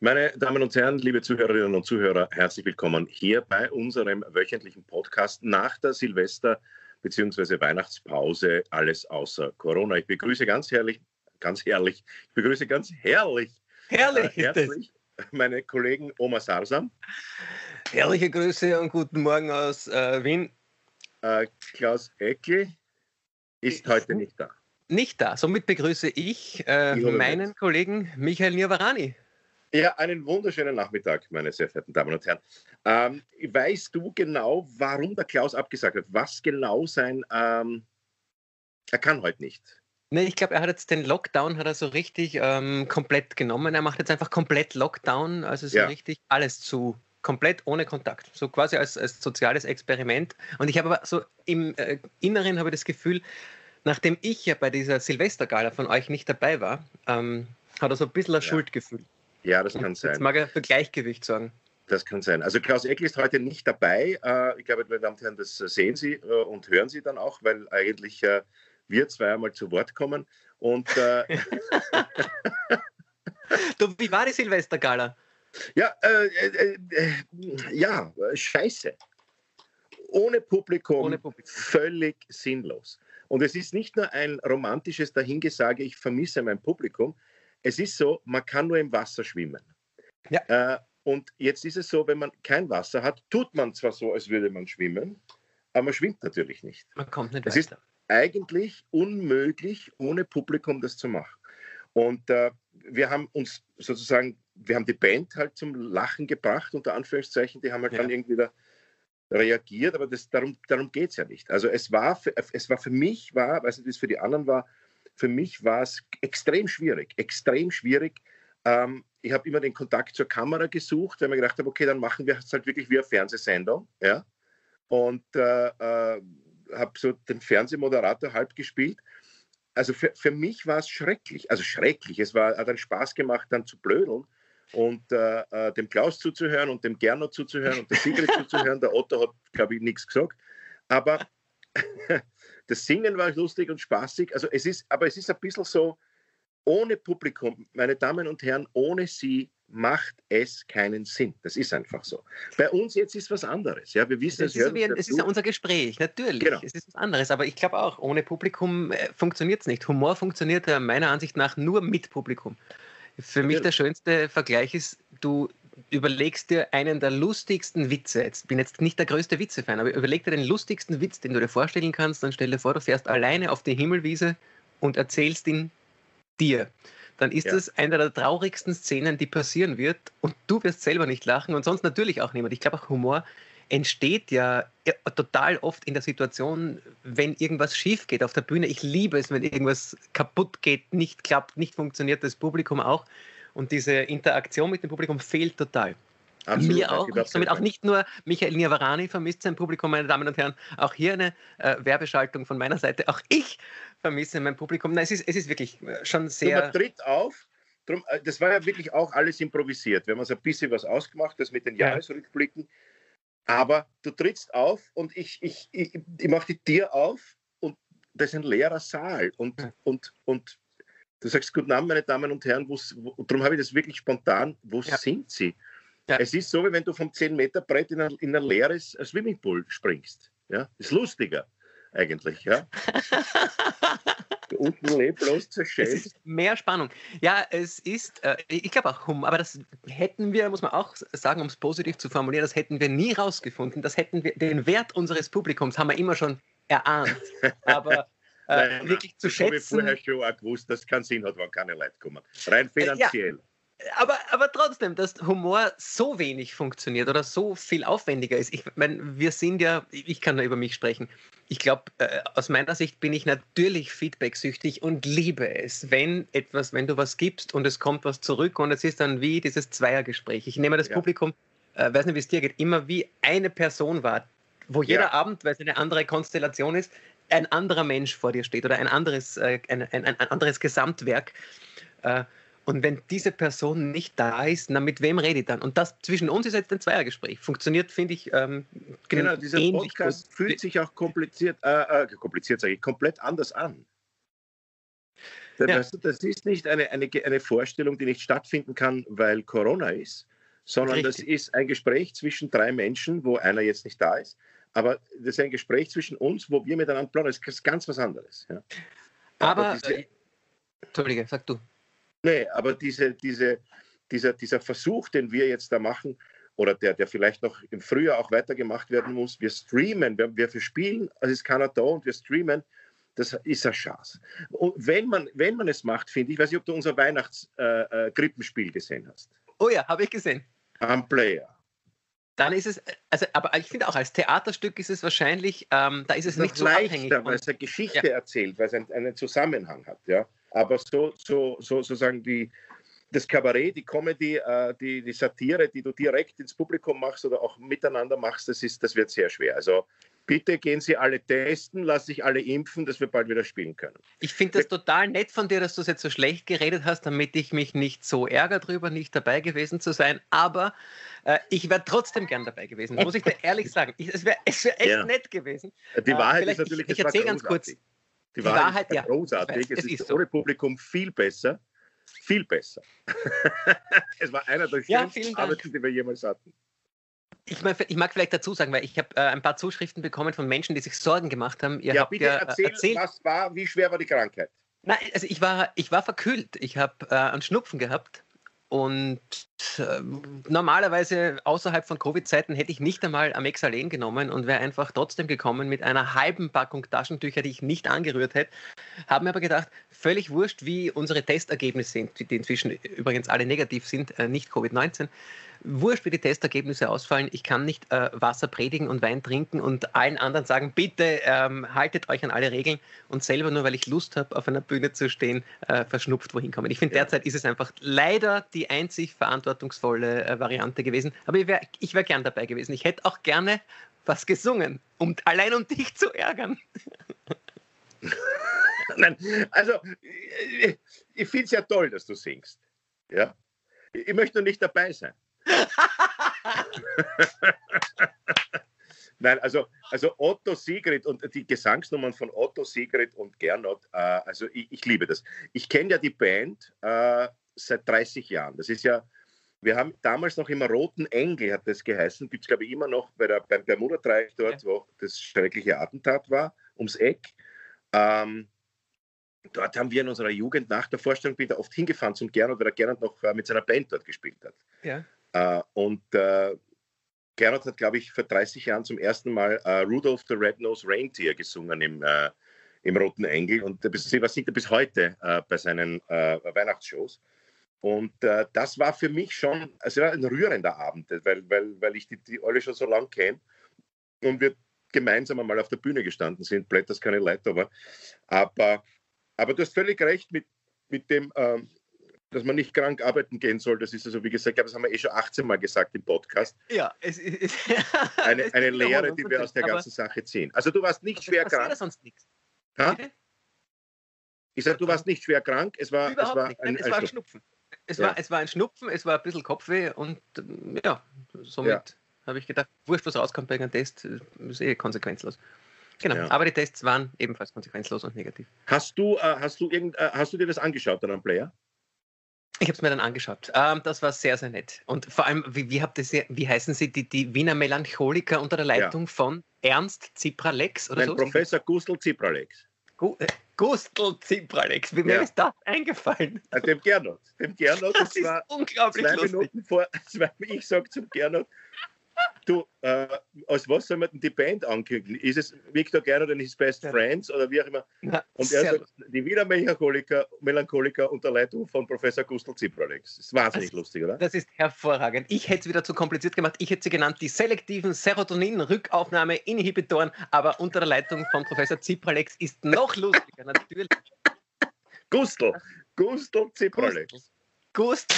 Meine Damen und Herren, liebe Zuhörerinnen und Zuhörer, herzlich willkommen hier bei unserem wöchentlichen Podcast nach der Silvester- bzw. Weihnachtspause Alles außer Corona. Ich begrüße ganz herrlich, ganz herrlich, ich begrüße ganz herrlich, herrlich äh, herzlich meine Kollegen Oma Sarsam. Herrliche Grüße und guten Morgen aus äh, Wien. Äh, Klaus Eckel ist heute nicht da. Nicht da. Somit begrüße ich äh, meinen Kollegen Michael Nirvarani. Ja, einen wunderschönen Nachmittag, meine sehr verehrten Damen und Herren. Ähm, weißt du genau, warum der Klaus abgesagt hat? Was genau sein, ähm, er kann heute nicht. Nee, ich glaube, er hat jetzt den Lockdown hat er so richtig ähm, komplett genommen. Er macht jetzt einfach komplett Lockdown, also so ja. richtig alles zu, komplett ohne Kontakt. So quasi als, als soziales Experiment. Und ich habe aber so im äh, Inneren habe ich das Gefühl, nachdem ich ja bei dieser Silvestergala von euch nicht dabei war, ähm, hat er so ein bisschen ein ja. Schuldgefühl. Ja, das kann sein. Jetzt mag er für Gleichgewicht sorgen. Das kann sein. Also Klaus Eckl ist heute nicht dabei. Äh, ich glaube, meine Damen und Herren, das sehen Sie äh, und hören Sie dann auch, weil eigentlich äh, wir zwei einmal zu Wort kommen. Und du, wie war die Silvestergala? Ja, äh, äh, äh, ja, scheiße. Ohne Publikum, Ohne Publikum, völlig sinnlos. Und es ist nicht nur ein romantisches Dahingesage, ich vermisse mein Publikum, es ist so, man kann nur im Wasser schwimmen. Ja. Äh, und jetzt ist es so, wenn man kein Wasser hat, tut man zwar so, als würde man schwimmen, aber man schwimmt natürlich nicht. Man kommt nicht es weiter. Es ist eigentlich unmöglich, ohne Publikum das zu machen. Und äh, wir haben uns sozusagen, wir haben die Band halt zum Lachen gebracht, unter Anführungszeichen, die haben halt ja. dann irgendwie da reagiert, aber das, darum, darum geht es ja nicht. Also es war, für, es war für mich, war, weiß nicht, wie es für die anderen war, für mich war es extrem schwierig, extrem schwierig. Ähm, ich habe immer den Kontakt zur Kamera gesucht, weil ich mir gedacht habe, okay, dann machen wir es halt wirklich wie eine Fernsehsendung. Ja? Und äh, äh, habe so den Fernsehmoderator halb gespielt. Also für, für mich war es schrecklich, also schrecklich. Es war, hat dann Spaß gemacht, dann zu blödeln und äh, äh dem Klaus zuzuhören und dem Gernot zuzuhören und der Sigrid zuzuhören. Der Otto hat, glaube ich, nichts gesagt. Aber Das Singen war lustig und spaßig. Also es ist, aber es ist ein bisschen so, ohne Publikum, meine Damen und Herren, ohne sie macht es keinen Sinn. Das ist einfach so. Bei uns jetzt ist was anderes. Ja, wir wissen, es ist, ein, es ist unser Gespräch, natürlich. Genau. Es ist was anderes. Aber ich glaube auch, ohne Publikum äh, funktioniert es nicht. Humor funktioniert ja meiner Ansicht nach nur mit Publikum. Für mich ja. der schönste Vergleich ist, du überlegst dir einen der lustigsten Witze. Jetzt bin jetzt nicht der größte Witze-Fan, aber überleg dir den lustigsten Witz, den du dir vorstellen kannst. Dann stell dir vor, du fährst alleine auf die Himmelwiese und erzählst ihn dir. Dann ist ja. das eine der traurigsten Szenen, die passieren wird und du wirst selber nicht lachen und sonst natürlich auch niemand. Ich glaube auch Humor entsteht ja total oft in der Situation, wenn irgendwas schief geht auf der Bühne. Ich liebe es, wenn irgendwas kaputt geht, nicht klappt, nicht funktioniert, das Publikum auch. Und diese Interaktion mit dem Publikum fehlt total. Absolut, Mir auch. Somit auch nicht nur Michael Niavarani vermisst sein Publikum, meine Damen und Herren. Auch hier eine äh, Werbeschaltung von meiner Seite. Auch ich vermisse mein Publikum. Nein, es ist, es ist wirklich äh, schon sehr. Man tritt auf. Drum, äh, das war ja wirklich auch alles improvisiert. Wir haben uns ein bisschen was ausgemacht, das mit den Jahresrückblicken. Aber du trittst auf und ich, ich, ich, ich mache die Tür auf und das ist ein leerer Saal. Und, ja. und, und Du sagst Guten Abend, meine Damen und Herren, wo, darum habe ich das wirklich spontan, wo ja. sind Sie? Ja. Es ist so, wie wenn du vom 10-Meter-Brett in ein, in ein leeres Swimmingpool springst. Ja? Ist lustiger eigentlich. Ja? unten leblos zerschellt. Es ist mehr Spannung. Ja, es ist, äh, ich glaube auch Hum, aber das hätten wir, muss man auch sagen, um es positiv zu formulieren, das hätten wir nie rausgefunden. Das hätten wir, den Wert unseres Publikums haben wir immer schon erahnt. Aber äh, nein, wirklich zu schätzen. Ich habe vorher schon auch gewusst, dass es keinen Sinn hat, wenn keine Leute kommen. Rein äh, finanziell. Ja aber, aber trotzdem, dass Humor so wenig funktioniert oder so viel aufwendiger ist. Ich meine, wir sind ja, ich kann nur über mich sprechen. Ich glaube, äh, aus meiner Sicht bin ich natürlich feedbacksüchtig und liebe es, wenn etwas, wenn du was gibst und es kommt was zurück und es ist dann wie dieses Zweiergespräch. Ich nehme das ja. Publikum, äh, weiß nicht, wie es dir geht, immer wie eine Person wahr, wo jeder ja. Abend, weil es eine andere Konstellation ist, ein anderer Mensch vor dir steht oder ein anderes, äh, ein, ein, ein, anderes Gesamtwerk. Äh, und wenn diese Person nicht da ist, na, mit wem rede ich dann? Und das zwischen uns ist jetzt ein Zweiergespräch. Funktioniert, finde ich. Ähm, genau, dieser Podcast gut. fühlt sich auch kompliziert, äh, äh, kompliziert sage ich, komplett anders an. Das, ja. das ist nicht eine, eine, eine Vorstellung, die nicht stattfinden kann, weil Corona ist, sondern Richtig. das ist ein Gespräch zwischen drei Menschen, wo einer jetzt nicht da ist. Aber das ist ein Gespräch zwischen uns, wo wir miteinander plaudern. Das ist ganz was anderes. Ja. Aber, aber diese, äh, Entschuldige, sag du. Nee, aber diese, diese, dieser, dieser Versuch, den wir jetzt da machen, oder der, der vielleicht noch im Frühjahr auch weitergemacht werden muss, wir streamen, wir, wir spielen, es ist keiner da und wir streamen, das ist eine Chance. Und wenn man, wenn man es macht, finde ich, weiß nicht, ob du unser Weihnachtskrippenspiel äh, äh gesehen hast. Oh ja, habe ich gesehen. Am Player. Dann ist es, also, aber ich finde auch als Theaterstück ist es wahrscheinlich, ähm, da ist es nicht so leichter, abhängig. Weil es eine Geschichte ja. erzählt, weil es einen, einen Zusammenhang hat, ja. Aber so, so, so sozusagen die, das Kabarett, die Comedy, äh, die, die Satire, die du direkt ins Publikum machst oder auch miteinander machst, das, ist, das wird sehr schwer. Also bitte gehen Sie alle testen, lass sich alle impfen, dass wir bald wieder spielen können. Ich finde das total nett von dir, dass du es jetzt so schlecht geredet hast, damit ich mich nicht so ärgere darüber, nicht dabei gewesen zu sein. Aber äh, ich wäre trotzdem gern dabei gewesen, muss ich dir ehrlich sagen. Ich, es wäre wär echt ja. nett gewesen. Die Wahrheit äh, ist natürlich, ich, ich erzähle ganz kurz. Die Wahrheit, die Wahrheit ist ja, großartig. Weiß, es, es, ist, ist so. ohne Publikum viel besser viel besser. es war einer der schönsten ja, Arbeiten, die wir jemals hatten. Ich, mein, ich, mag vielleicht dazu sagen, weil ich habe äh, ein paar Zuschriften bekommen von Menschen, die sich Sorgen gemacht haben. Ihr ja, bitte ja, äh, erzähl, erzählt, was war, wie schwer war die Krankheit? Nein, also ich war, ich war verkühlt. Ich habe äh, einen Schnupfen gehabt und äh, normalerweise außerhalb von Covid-Zeiten hätte ich nicht einmal Amexalen genommen und wäre einfach trotzdem gekommen mit einer halben Packung Taschentücher, die ich nicht angerührt hätte. Haben mir aber gedacht, völlig wurscht, wie unsere Testergebnisse sind, die inzwischen übrigens alle negativ sind, äh, nicht Covid-19 wurscht, wie die Testergebnisse ausfallen, ich kann nicht äh, Wasser predigen und Wein trinken und allen anderen sagen, bitte ähm, haltet euch an alle Regeln und selber nur, weil ich Lust habe, auf einer Bühne zu stehen, äh, verschnupft wohin kommen. Ich finde, ja. derzeit ist es einfach leider die einzig verantwortungsvolle äh, Variante gewesen. Aber ich wäre ich wär gern dabei gewesen. Ich hätte auch gerne was gesungen, um, allein um dich zu ärgern. Nein, also ich, ich finde es ja toll, dass du singst. Ja? Ich möchte nur nicht dabei sein. Nein, also, also Otto Sigrid und die Gesangsnummern von Otto Sigrid und Gernot, äh, also ich, ich, liebe das. Ich kenne ja die Band äh, seit 30 Jahren. Das ist ja, wir haben damals noch immer Roten Engel, hat das geheißen, gibt es glaube ich immer noch bei der, beim Bermuda-Dreieck dort, ja. wo das schreckliche Attentat war, ums Eck. Ähm, dort haben wir in unserer Jugend nach der Vorstellung bin oft hingefahren zum Gernot, weil der Gernot noch äh, mit seiner Band dort gespielt hat. Ja. Äh, und äh, Gerhard hat, glaube ich, vor 30 Jahren zum ersten Mal äh, Rudolph the Red-Nosed Reindeer gesungen im, im Roten Engel. Und was singt er bis heute bei seinen Weihnachtsshows. Und das war für mich schon also ein rührender Abend, weil, weil, weil ich die, die alle schon so lange kenne und wir gemeinsam einmal auf der Bühne gestanden sind. Blätters keine Leiter, aber, aber, aber du hast völlig recht mit, mit dem, ähm, dass man nicht krank arbeiten gehen soll. Das ist also, wie gesagt, das haben wir eh schon 18 Mal gesagt im Podcast. Ja, es ist eine, es eine Lehre, die wir aus der ganzen Sache ziehen. Also du warst nicht schwer krank. sonst nichts. Ich sage, du warst nicht schwer krank. Es war, es war, ein, es war ein Schnupfen. Es, ja. war, es war ein Schnupfen, es war ein bisschen Kopfweh und ja, somit ja. habe ich gedacht, wurscht, was rauskommt bei einem Test, ist eh konsequenzlos. Genau, ja. aber die Tests waren ebenfalls konsequenzlos und negativ. Hast du, äh, hast du, irgend, äh, hast du dir das angeschaut dann am Player? Ich habe es mir dann angeschaut. Ähm, das war sehr, sehr nett. Und vor allem, wie, wie, habt ihr, wie heißen Sie, die, die Wiener Melancholiker unter der Leitung ja. von Ernst Zipralex oder Nein, so? Professor Gustl Zipralex. Gu äh, Gustl Zipralex, wie mir ja. ist das eingefallen? Ja, dem Gernot. Dem Gernot, das, das ist unglaublich zwei lustig. Minuten vor, zwei, ich sage zum Gernot, Du, äh, als was soll man denn die Band ankündigen? Ist es Victor Gernot und his best friends oder wie auch immer? Na, und er sagt, die Wiener Melancholiker, Melancholiker unter Leitung von Professor Gustl Zipralex. Das ist wahnsinnig das, lustig, oder? Das ist hervorragend. Ich hätte es wieder zu kompliziert gemacht. Ich hätte sie genannt die selektiven Serotonin-Rückaufnahme-Inhibitoren, aber unter der Leitung von Professor Zipralex ist noch lustiger, natürlich. Gustl, Gustl Zipralex. Gustl.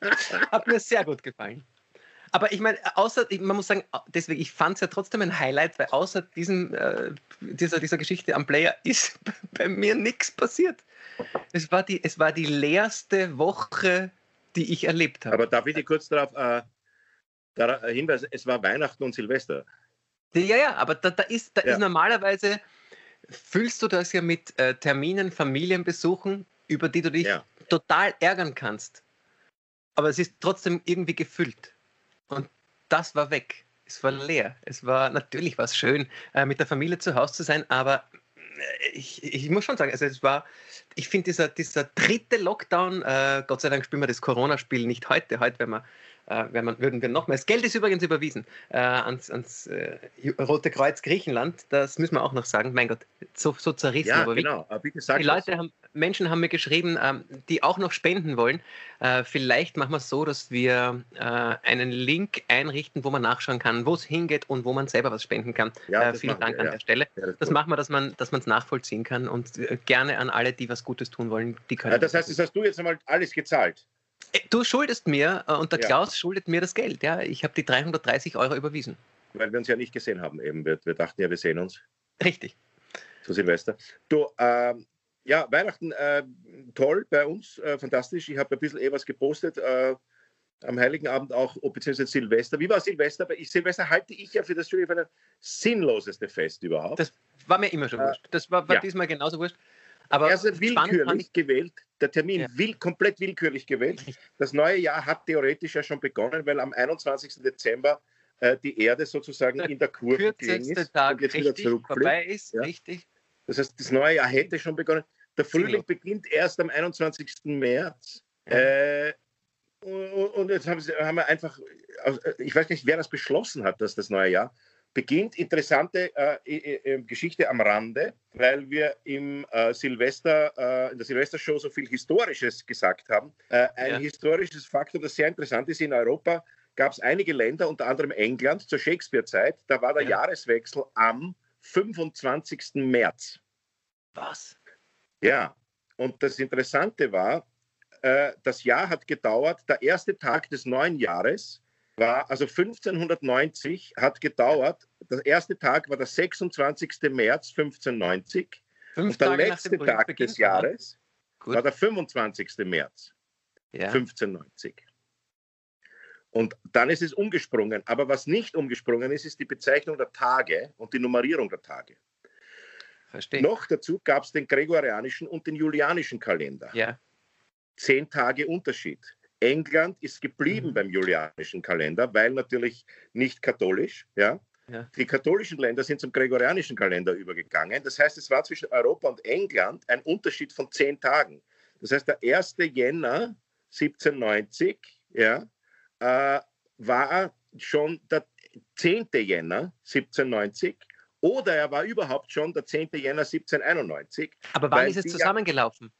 Hat mir sehr gut gefallen. Aber ich meine, außer, man muss sagen, deswegen, ich fand es ja trotzdem ein Highlight, weil außer diesem, äh, dieser, dieser Geschichte am Player ist bei mir nichts passiert. Es war, die, es war die leerste Woche, die ich erlebt habe. Aber darf ich dir kurz darauf äh, darauf hinweisen, es war Weihnachten und Silvester. Ja, ja, aber da, da, ist, da ja. ist normalerweise fühlst du das ja mit äh, Terminen, Familienbesuchen, über die du dich ja. total ärgern kannst. Aber es ist trotzdem irgendwie gefüllt. Und das war weg. Es war leer. Es war natürlich was schön, äh, mit der Familie zu Hause zu sein, aber äh, ich, ich muss schon sagen, also es war, ich finde dieser, dieser dritte Lockdown, äh, Gott sei Dank spielen wir das Corona-Spiel nicht heute. Heute werden wir äh, wenn man, würden wir nochmal. Das Geld ist übrigens überwiesen äh, ans, ans äh, Rote Kreuz Griechenland. Das müssen wir auch noch sagen. Mein Gott, so, so zerrissen. Ja, aber genau. Aber bitte sag die Leute haben, Menschen haben mir geschrieben, ähm, die auch noch spenden wollen. Äh, vielleicht machen wir es so, dass wir äh, einen Link einrichten, wo man nachschauen kann, wo es hingeht und wo man selber was spenden kann. Ja, äh, vielen Dank wir, an ja. der Stelle. Ja, das, das machen wir, dass man es nachvollziehen kann und gerne an alle, die was Gutes tun wollen, die können. das heißt, das hast du jetzt einmal alles gezahlt. Äh, du schuldest mir äh, und der ja. Klaus schuldet mir das Geld. Ja, ich habe die 330 Euro überwiesen. Weil wir uns ja nicht gesehen haben eben. Wir, wir dachten ja, wir sehen uns. Richtig. Zu Silvester. Du, ähm, ja, Weihnachten äh, toll bei uns, äh, fantastisch. Ich habe ein bisschen eh was gepostet. Äh, am Heiligen Abend auch, beziehungsweise Silvester. Wie war Silvester? Ich, Silvester halte ich ja für das für das sinnloseste Fest überhaupt. Das war mir immer schon äh, wurscht. Das war, war ja. diesmal genauso wurscht. Aber er ist willkürlich gewählt. Der Termin ja. will, komplett willkürlich gewählt. Das neue Jahr hat theoretisch ja schon begonnen, weil am 21. Dezember äh, die Erde sozusagen der in der Kurve gelegen ist Tag und jetzt wieder zurückfliegt. Ist, ja. richtig. Das heißt, das neue Jahr hätte schon begonnen. Der Frühling beginnt erst am 21. März. Ja. Äh, und jetzt haben, sie, haben wir einfach, ich weiß nicht, wer das beschlossen hat, dass das neue Jahr beginnt interessante äh, äh, Geschichte am Rande, weil wir im äh, Silvester, äh, in der Silvestershow so viel Historisches gesagt haben. Äh, ein ja. historisches Faktor, das sehr interessant ist, in Europa gab es einige Länder, unter anderem England, zur Shakespeare-Zeit, da war der ja. Jahreswechsel am 25. März. Was? Ja, und das Interessante war, äh, das Jahr hat gedauert, der erste Tag des neuen Jahres war, also 1590 hat gedauert, der erste Tag war der 26. März 1590 Fünf und der Tage letzte Tag des Jahres war der 25. März ja. 1590. Und dann ist es umgesprungen. Aber was nicht umgesprungen ist, ist die Bezeichnung der Tage und die Nummerierung der Tage. Verstehe. Noch dazu gab es den gregorianischen und den julianischen Kalender. Ja. Zehn Tage Unterschied. England ist geblieben mhm. beim julianischen Kalender, weil natürlich nicht katholisch. Ja? ja? Die katholischen Länder sind zum gregorianischen Kalender übergegangen. Das heißt, es war zwischen Europa und England ein Unterschied von zehn Tagen. Das heißt, der 1. Jänner 1790 ja, äh, war schon der 10. Jänner 1790 oder er war überhaupt schon der 10. Jänner 1791. Aber wann ist es zusammengelaufen?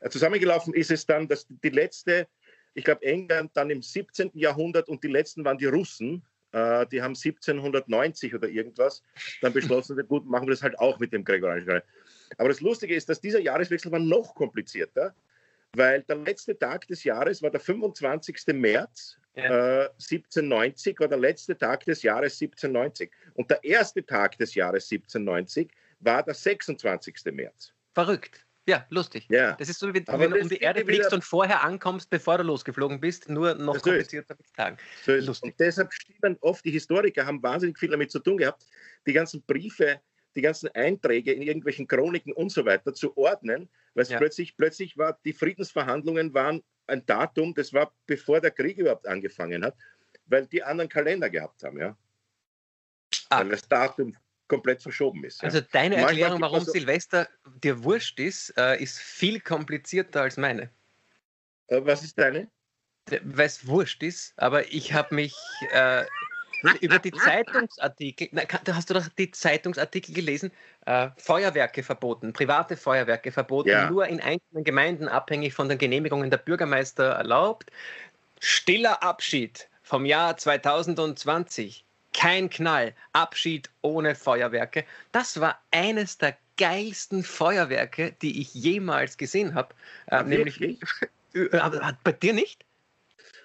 Ja, zusammengelaufen ist es dann, dass die letzte ich glaube, England dann im 17. Jahrhundert und die letzten waren die Russen. Äh, die haben 1790 oder irgendwas dann beschlossen, gut, machen wir das halt auch mit dem gregorianischen Kalender. Aber das Lustige ist, dass dieser Jahreswechsel war noch komplizierter, weil der letzte Tag des Jahres war der 25. März ja. äh, 1790, war der letzte Tag des Jahres 1790. Und der erste Tag des Jahres 1790 war der 26. März. Verrückt. Ja, lustig. Ja. Das ist so, wie wenn du um die Erde fliegst und vorher ankommst, bevor du losgeflogen bist, nur noch so komplizierter mit Tagen. So lustig. Und deshalb stimmen oft die Historiker, haben wahnsinnig viel damit zu tun gehabt, die ganzen Briefe, die ganzen Einträge in irgendwelchen Chroniken und so weiter zu ordnen, weil ja. plötzlich, plötzlich war, die Friedensverhandlungen waren ein Datum, das war bevor der Krieg überhaupt angefangen hat, weil die anderen Kalender gehabt haben, ja. Ah. Weil das Datum komplett verschoben ist. Also deine Erklärung, warum so Silvester dir wurscht ist, äh, ist viel komplizierter als meine. Äh, was ist deine? Weil es wurscht ist, aber ich habe mich äh, über die Zeitungsartikel, na, hast du doch die Zeitungsartikel gelesen? Äh, Feuerwerke verboten, private Feuerwerke verboten, ja. nur in einzelnen Gemeinden abhängig von den Genehmigungen der Bürgermeister erlaubt. Stiller Abschied vom Jahr 2020 kein Knall, Abschied ohne Feuerwerke. Das war eines der geilsten Feuerwerke, die ich jemals gesehen habe. Äh, nämlich äh, bei dir nicht?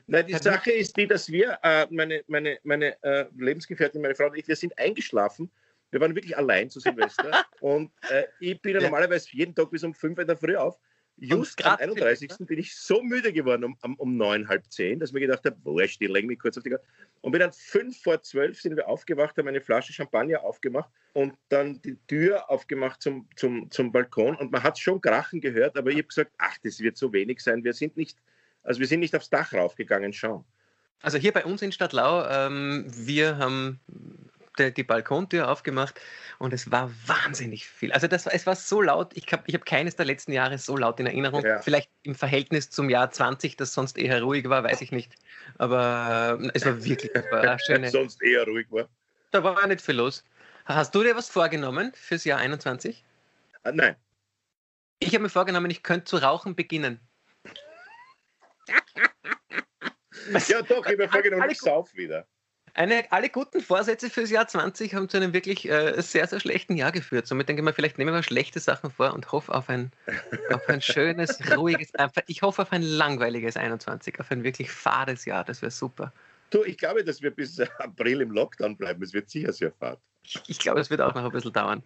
Nein, die Sache ist die, dass wir, äh, meine, meine, meine äh, Lebensgefährtin, meine Frau und ich, wir sind eingeschlafen. Wir waren wirklich allein zu Silvester. und äh, ich bin ja normalerweise jeden Tag bis um fünf in der Früh auf. Just am 31. bin ich so müde geworden um, um, neun, halb zehn, dass ich mir gedacht habe, wo ich stehe, mich kurz auf die Karte. Und bin dann fünf vor zwölf sind wir aufgewacht, haben eine Flasche Champagner aufgemacht und dann die Tür aufgemacht zum, zum, zum Balkon. Und man hat schon Krachen gehört, aber ich habe gesagt, ach, das wird so wenig sein. Wir sind nicht, also wir sind nicht aufs Dach raufgegangen, schauen. Also hier bei uns in Stadtlau, ähm, wir haben die, die Balkontür aufgemacht und es war wahnsinnig viel. Also das, es war so laut, ich habe ich hab keines der letzten Jahre so laut in Erinnerung. Ja. Vielleicht im Verhältnis zum Jahr 20, das sonst eher ruhig war, weiß ich nicht. Aber äh, es war wirklich schöne, sonst eher ruhig war. Da war nicht viel los. Hast du dir was vorgenommen fürs Jahr 21? Ah, nein. Ich habe mir vorgenommen, ich könnte zu rauchen beginnen. ja, doch, ich habe mir vorgenommen, ich sauf wieder. Eine, alle guten Vorsätze fürs Jahr 20 haben zu einem wirklich äh, sehr, sehr schlechten Jahr geführt. Somit denke ich mal, vielleicht nehmen wir schlechte Sachen vor und hoffe auf ein, auf ein schönes, ruhiges, ich hoffe auf ein langweiliges 21, auf ein wirklich fades Jahr. Das wäre super. Du, ich glaube, dass wir bis April im Lockdown bleiben. Es wird sicher sehr fad. Ich, ich glaube, es wird auch noch ein bisschen dauern.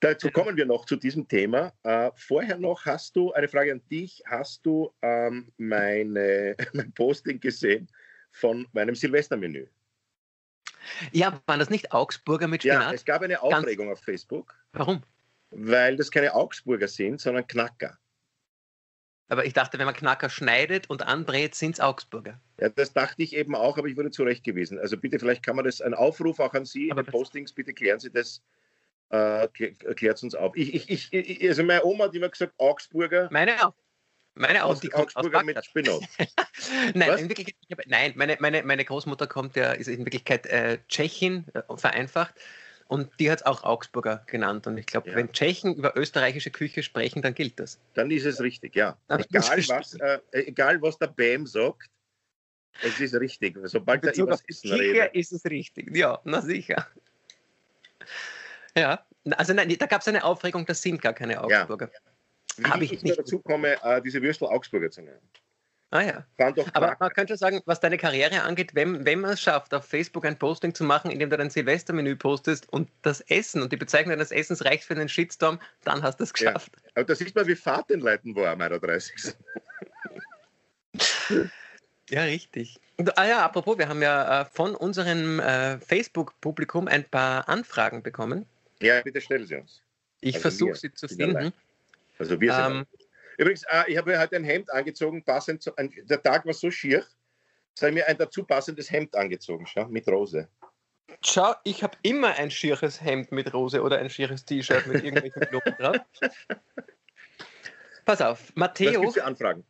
Dazu kommen wir noch zu diesem Thema. Äh, vorher noch hast du eine Frage an dich. Hast du ähm, meine, mein Posting gesehen von meinem Silvestermenü? Ja, waren das nicht Augsburger mit Spinat? Ja, es gab eine Aufregung Ganz... auf Facebook. Warum? Weil das keine Augsburger sind, sondern Knacker. Aber ich dachte, wenn man Knacker schneidet und anbrät, sind es Augsburger. Ja, das dachte ich eben auch, aber ich wurde zurechtgewiesen. Also bitte, vielleicht kann man das, ein Aufruf auch an Sie, aber in den Postings, bitte klären Sie das äh, klärt es uns auf. Ich, ich, ich, also meine Oma hat immer gesagt, Augsburger. Meine auch. Meine auch, die Augsburger mit Spinat. nein, in Wirklichkeit, nein meine, meine, meine Großmutter kommt ja, ist in Wirklichkeit äh, Tschechin, äh, vereinfacht. Und die hat es auch Augsburger genannt. Und ich glaube, ja. wenn Tschechen über österreichische Küche sprechen, dann gilt das. Dann ist es richtig, ja. egal, was, äh, egal was der BAM sagt, es ist richtig. Sobald er über das Essen redet. ist es richtig, ja, na sicher. Ja, also nein, da gab es eine Aufregung, das sind gar keine Augsburger. Ja. Habe ich, ich nicht. dazu komme, äh, diese Würstel Augsburger zu nennen. Ah ja. Aber man könnte sagen, was deine Karriere angeht, wenn, wenn man es schafft, auf Facebook ein Posting zu machen, in dem du dein Silvestermenü postest und das Essen und die Bezeichnung deines Essens reicht für einen Shitstorm, dann hast du es geschafft. Ja. Aber da sieht man, wie fad den Leuten war am 31. ja, richtig. Und, ah ja, apropos, wir haben ja äh, von unserem äh, Facebook-Publikum ein paar Anfragen bekommen. Ja, bitte stellen Sie uns. Ich also versuche sie zu finden. Also wir sind. Ähm, Übrigens, äh, ich habe heute ein Hemd angezogen, passend zu, ein, der Tag war so schier, dass ich mir ein dazu passendes Hemd angezogen, schau, mit Rose. Schau, ich habe immer ein schieres Hemd mit Rose oder ein schieres T-Shirt mit irgendwelchen Blumen drauf. Pass auf, Matteo. Was für Anfragen?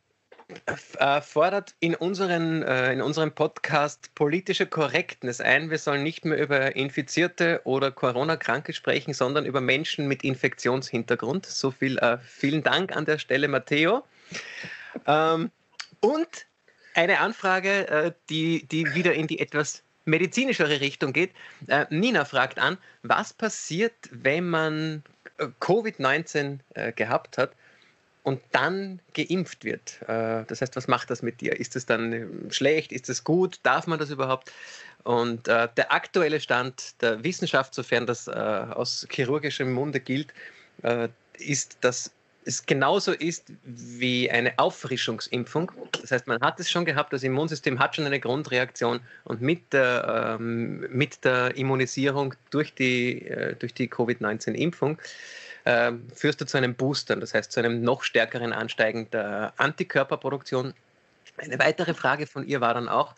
Äh, fordert in, unseren, äh, in unserem Podcast politische Korrektness ein. Wir sollen nicht mehr über Infizierte oder Corona-Kranke sprechen, sondern über Menschen mit Infektionshintergrund. So viel, äh, vielen Dank an der Stelle, Matteo. Ähm, und eine Anfrage, äh, die, die wieder in die etwas medizinischere Richtung geht. Äh, Nina fragt an, was passiert, wenn man äh, Covid-19 gehabt hat und dann geimpft wird. Äh, das heißt, was macht das mit dir? Ist es dann äh, schlecht? Ist es gut? Darf man das überhaupt? Und äh, der aktuelle Stand der Wissenschaft, sofern das aus chirurgischem Munde gilt, ist, dass es genauso ist wie eine Auffrischungsimpfung. Das heißt, man hat es schon gehabt, das Immunsystem hat schon eine Grundreaktion und mit der, ähm, mit der Immunisierung durch die, durch die Covid-19-Impfung äh, führst du zu einem Booster, das heißt zu einem noch stärkeren Ansteigen der Antikörperproduktion. Eine weitere Frage von ihr war dann auch,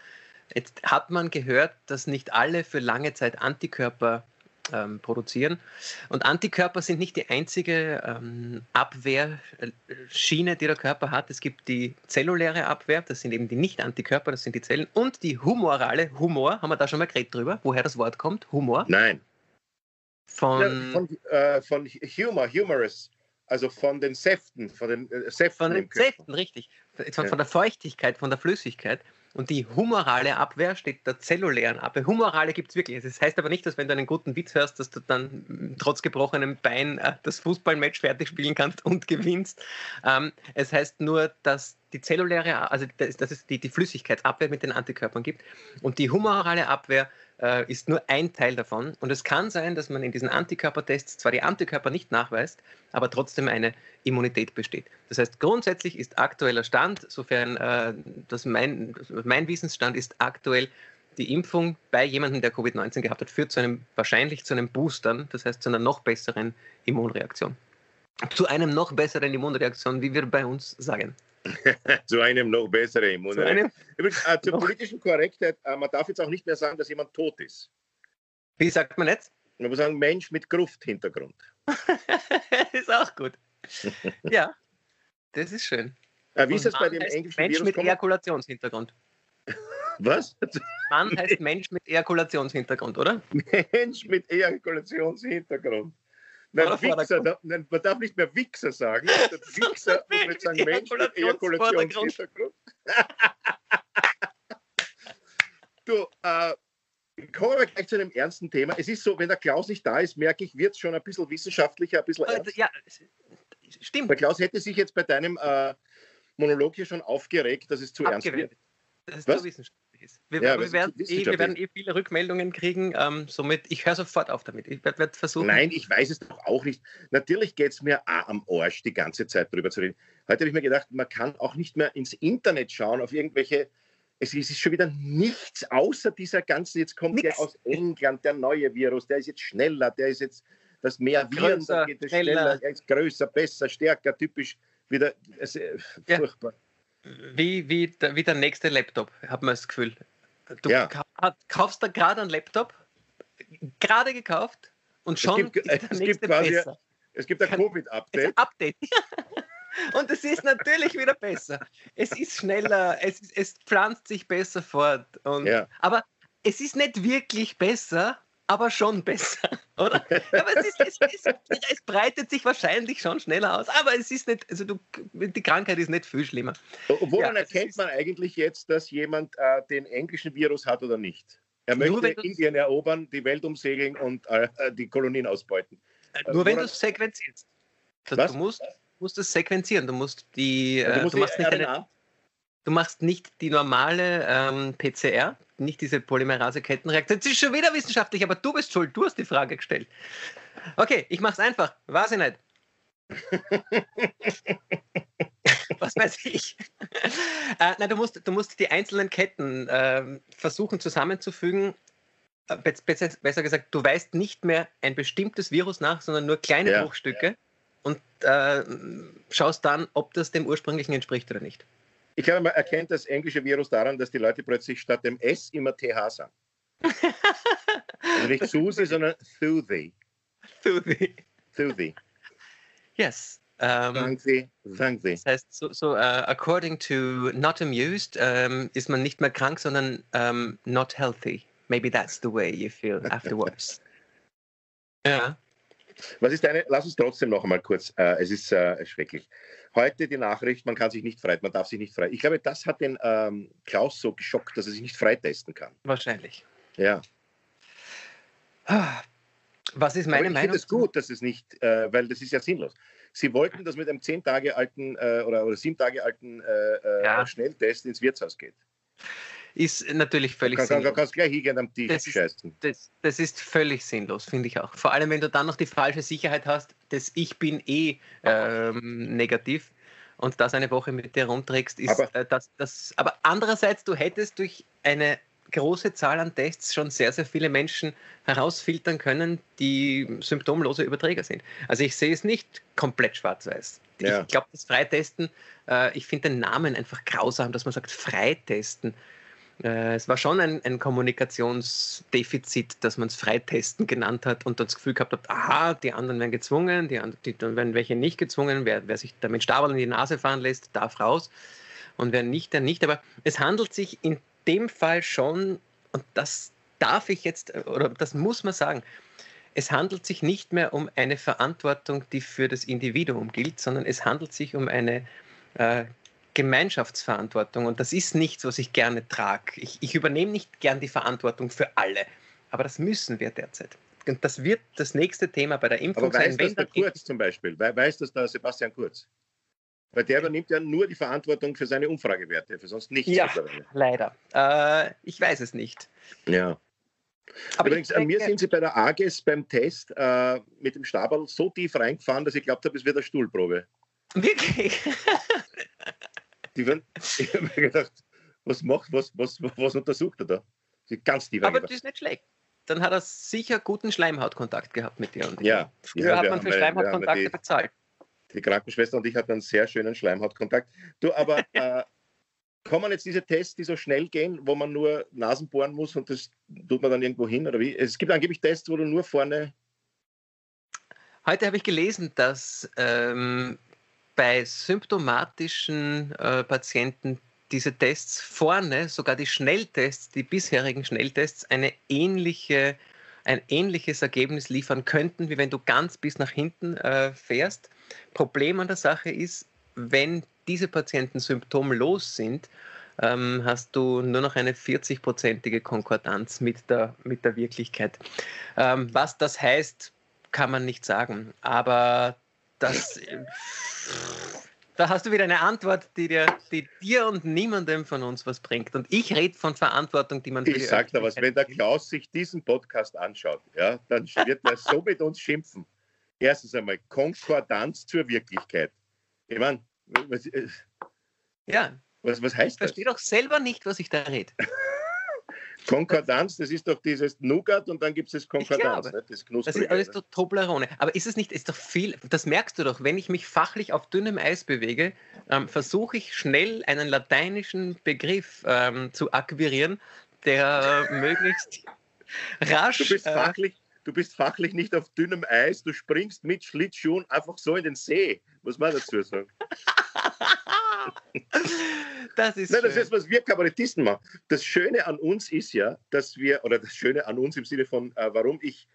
jetzt hat man gehört, dass nicht alle für lange Zeit Antikörper ähm, produzieren. Und Antikörper sind nicht die einzige ähm, Abwehrschiene, die der Körper hat. Es gibt die zelluläre Abwehr, das sind eben die Nicht-Antikörper, das sind die Zellen, und die humorale, Humor, haben wir da schon mal geredet drüber, woher das Wort kommt, Humor? Nein. Von, von, äh, von Humor, Humorous, also von den Säften, von den äh, Säften. Von den Säften, richtig. Von, ja. von, der Feuchtigkeit, von der Flüssigkeit. Und die humorale Abwehr steht der zellulären Abwehr. Humorale gibt es wirklich. Das heißt aber nicht, dass wenn du einen guten Witz hörst, dass du dann mm, trotz gebrochenem Bein äh, das Fußballmatch fertig spielen kannst und gewinnst. Ähm, es heißt nur, dass die zelluläre, also das, das ist die, die Flüssigkeitsabwehr mit den Antikörpern gibt. Und die humorale Abwehr äh, ist nur ein Teil davon. Und es kann sein, dass man in diesen Antikörpertests zwar die Antikörper nicht nachweist, aber trotzdem eine Immunität besteht. Das heißt, grundsätzlich ist aktueller Stand, sofern äh, das mein, mein Wissensstand ist aktuell, die Impfung bei jemandem, der Covid-19 gehabt hat, führt zu einem, wahrscheinlich zu einem Boostern, das heißt zu einer noch besseren Immunreaktion. Zu einem noch besseren Immunreaktion, wie wir bei uns sagen. zu einem noch besseren Immunreaktion. Übrigens, äh, zur politischen Korrektheit, äh, man darf jetzt auch nicht mehr sagen, dass jemand tot ist. Wie sagt man jetzt? Man muss sagen, Mensch mit Grufthintergrund. ist auch gut. ja, das ist schön. Äh, wie ist das bei dem englischen Mensch Virus? mit Ejakulationshintergrund. Was? Mann heißt Mensch mit Ejakulationshintergrund, oder? Mensch mit Ejakulationshintergrund. Nein, Wichser, da, nein, man darf nicht mehr Wichser sagen. Wichser muss man sagen Mensch mit Ejakulationshintergrund. du, äh, kommen wir gleich zu einem ernsten Thema. Es ist so, wenn der Klaus nicht da ist, merke ich, wird es schon ein bisschen wissenschaftlicher, ein bisschen ernst. Ja, stimmt. Der Klaus hätte sich jetzt bei deinem äh, Monolog hier schon aufgeregt, dass es zu ernst wird. Das ist Was? zu wissenschaftlich ist. Wir, ja, wir, werden eh, wir, werden eh, viele Rückmeldungen kriegen. Ähm, somit, ich höre sofort auf damit. Ich werde werd versuchen. Nein, ich weiß es doch auch nicht. Natürlich geht es mir auch am Arsch, die ganze Zeit darüber zu reden. Heute habe ich mir gedacht, man kann auch nicht mehr ins Internet schauen, auf irgendwelche. Es ist schon wieder nichts außer dieser ganzen. Jetzt kommt Nix. der aus England, der neue Virus, der ist jetzt schneller, der ist jetzt das mehr Viren, größer, da geht es schneller, schneller, er ist größer, besser, stärker, typisch wieder. Also, ja. Furchtbar wie, wie, der, wie der nächste Laptop, hat man das Gefühl. Du ja. kaufst da gerade einen Laptop, gerade gekauft und schon es gibt, ist der nächste quasi, besser. Es gibt ein Covid-Update. Update. und es ist natürlich wieder besser. Es ist schneller, es, es pflanzt sich besser fort. Und, ja. Aber es ist nicht wirklich besser, aber schon besser, oder? Aber es, ist, es, es, es, breitet sich wahrscheinlich schon schneller aus, aber es ist nicht, also du, die Krankheit ist nicht viel schlimmer. Woran ja, erkennt man eigentlich jetzt, dass jemand äh, den englischen Virus hat oder nicht? Er möchte Indien erobern, die Welt umsegeln und äh, die Kolonien ausbeuten. Äh, nur wenn du es sequenzierst. Du musst, musst es sequenzieren. Du musst die. Ja, du, äh, musst du machst nicht eine, Du machst nicht die normale ähm, PCR, nicht diese Polymerase-Kettenreaktion. Das ist schon wieder wissenschaftlich, aber du bist schuld. Du hast die Frage gestellt. Okay, ich mache es einfach. Weiß ich nicht. Was weiß ich? äh, nein, du musst, du musst die einzelnen Ketten äh, versuchen zusammenzufügen. Äh, besser, besser, gesagt, du weißt nicht mehr ein bestimmtes Virus nach, sondern nur kleine ja, Bruchstücke ja. und äh, schaust dann, ob das dem ursprünglichen entspricht oder nicht. Ich glaube, man erkennt das englische Virus daran, dass die Leute plötzlich statt dem S immer TH sagen. also nicht Susi, sondern Thuthi. Thuthi. Thuthi. Yes. Um. Thank thee. Das heißt, so, so uh, according to not amused, um, ist man nicht mehr krank, sondern um, not healthy. Maybe that's the way you feel afterwards. ja. Was ist deine, lass uns trotzdem noch einmal kurz, äh, es ist äh, schrecklich. Heute die Nachricht, man kann sich nicht frei, man darf sich nicht frei. Ich glaube, das hat den ähm, Klaus so geschockt, dass er sich nicht freitesten kann. Wahrscheinlich. Ja. Was ist meine ich Meinung? Ich finde es gut, dass es nicht, äh, weil das ist ja sinnlos. Sie wollten, dass mit einem zehn Tage alten äh, oder, oder sieben Tage alten äh, äh, ja. Schnelltest ins Wirtshaus geht ist natürlich völlig kann, sinnlos. Du kannst gleich hingehen am Tisch das scheißen. das, das, ist völlig sinnlos, finde ich auch. Vor allem, wenn du dann noch die falsche Sicherheit hast, dass ich bin eh ähm, negativ und das eine Woche mit dir rumträgst, ist aber, äh, das, das. Aber andererseits, du hättest durch eine große Zahl an Tests schon sehr, sehr viele Menschen herausfiltern können, die symptomlose Überträger sind. Also ich sehe es nicht komplett schwarz-weiß. Ja. Ich glaube, das Freitesten, äh, ich finde den Namen einfach grausam, dass man sagt Freitesten. Äh, es war schon ein, ein Kommunikationsdefizit, dass man es Freitesten genannt hat und das Gefühl gehabt hat, aha, die anderen werden gezwungen, die, die dann werden welche nicht gezwungen, wer, wer sich damit Stabel in die Nase fahren lässt, darf raus und wer nicht, der nicht. Aber es handelt sich in dem Fall schon, und das darf ich jetzt, oder das muss man sagen, es handelt sich nicht mehr um eine Verantwortung, die für das Individuum gilt, sondern es handelt sich um eine äh, Gemeinschaftsverantwortung und das ist nichts, was ich gerne trage. Ich, ich übernehme nicht gern die Verantwortung für alle, aber das müssen wir derzeit. Und das wird das nächste Thema bei der Impfung aber weiß sein. Weiß das der Kurz zum Beispiel? Weiß das der Sebastian Kurz? Weil der übernimmt ja nur die Verantwortung für seine Umfragewerte, für sonst nichts. Ja, leider. Äh, ich weiß es nicht. Ja. Aber Übrigens, an mir sind Sie bei der AGES beim Test äh, mit dem Stabal so tief reingefahren, dass ich glaubt habe, es wird eine Stuhlprobe. Wirklich? Die werden, ich habe mir gedacht, was macht, was, was, was untersucht er da? Ganz tief Aber das ist nicht schlecht. Dann hat er sicher guten Schleimhautkontakt gehabt mit dir. Und ja. Früher ja, hat man für Schleimhautkontakte bezahlt. Die Krankenschwester und ich hatten einen sehr schönen Schleimhautkontakt. Du, aber äh, kommen jetzt diese Tests, die so schnell gehen, wo man nur Nasen bohren muss und das tut man dann irgendwo hin oder wie? Es gibt angeblich Tests, wo du nur vorne. Heute habe ich gelesen, dass ähm, bei symptomatischen äh, Patienten diese Tests vorne, sogar die Schnelltests, die bisherigen Schnelltests, eine ähnliche, ein ähnliches Ergebnis liefern könnten, wie wenn du ganz bis nach hinten äh, fährst. Problem an der Sache ist, wenn diese Patienten symptomlos sind, ähm, hast du nur noch eine 40-prozentige Konkordanz mit der, mit der Wirklichkeit. Ähm, was das heißt, kann man nicht sagen. Aber das, da hast du wieder eine Antwort, die dir, die dir und niemandem von uns was bringt. Und ich rede von Verantwortung, die man für Ich sage da was, wenn der Klaus sich diesen Podcast anschaut, ja, dann wird er so mit uns schimpfen. Erstens einmal Konkordanz zur Wirklichkeit. Ich meine, was, äh, ja. Was, was heißt das? Ich verstehe doch selber nicht, was ich da rede. Konkordanz, das ist doch dieses Nougat und dann gibt es das Konkordanz, ne? das Das ist alles doch Toblerone. Aber ist es nicht, ist doch viel, das merkst du doch, wenn ich mich fachlich auf dünnem Eis bewege, ähm, versuche ich schnell einen lateinischen Begriff ähm, zu akquirieren, der äh, möglichst rasch. Du bist, äh, fachlich, du bist fachlich nicht auf dünnem Eis, du springst mit Schlittschuhen einfach so in den See, muss man dazu sagen. das ist Nein, das ist, was wir Kabarettisten machen. Das Schöne an uns ist ja, dass wir, oder das Schöne an uns im Sinne von, äh, warum ich,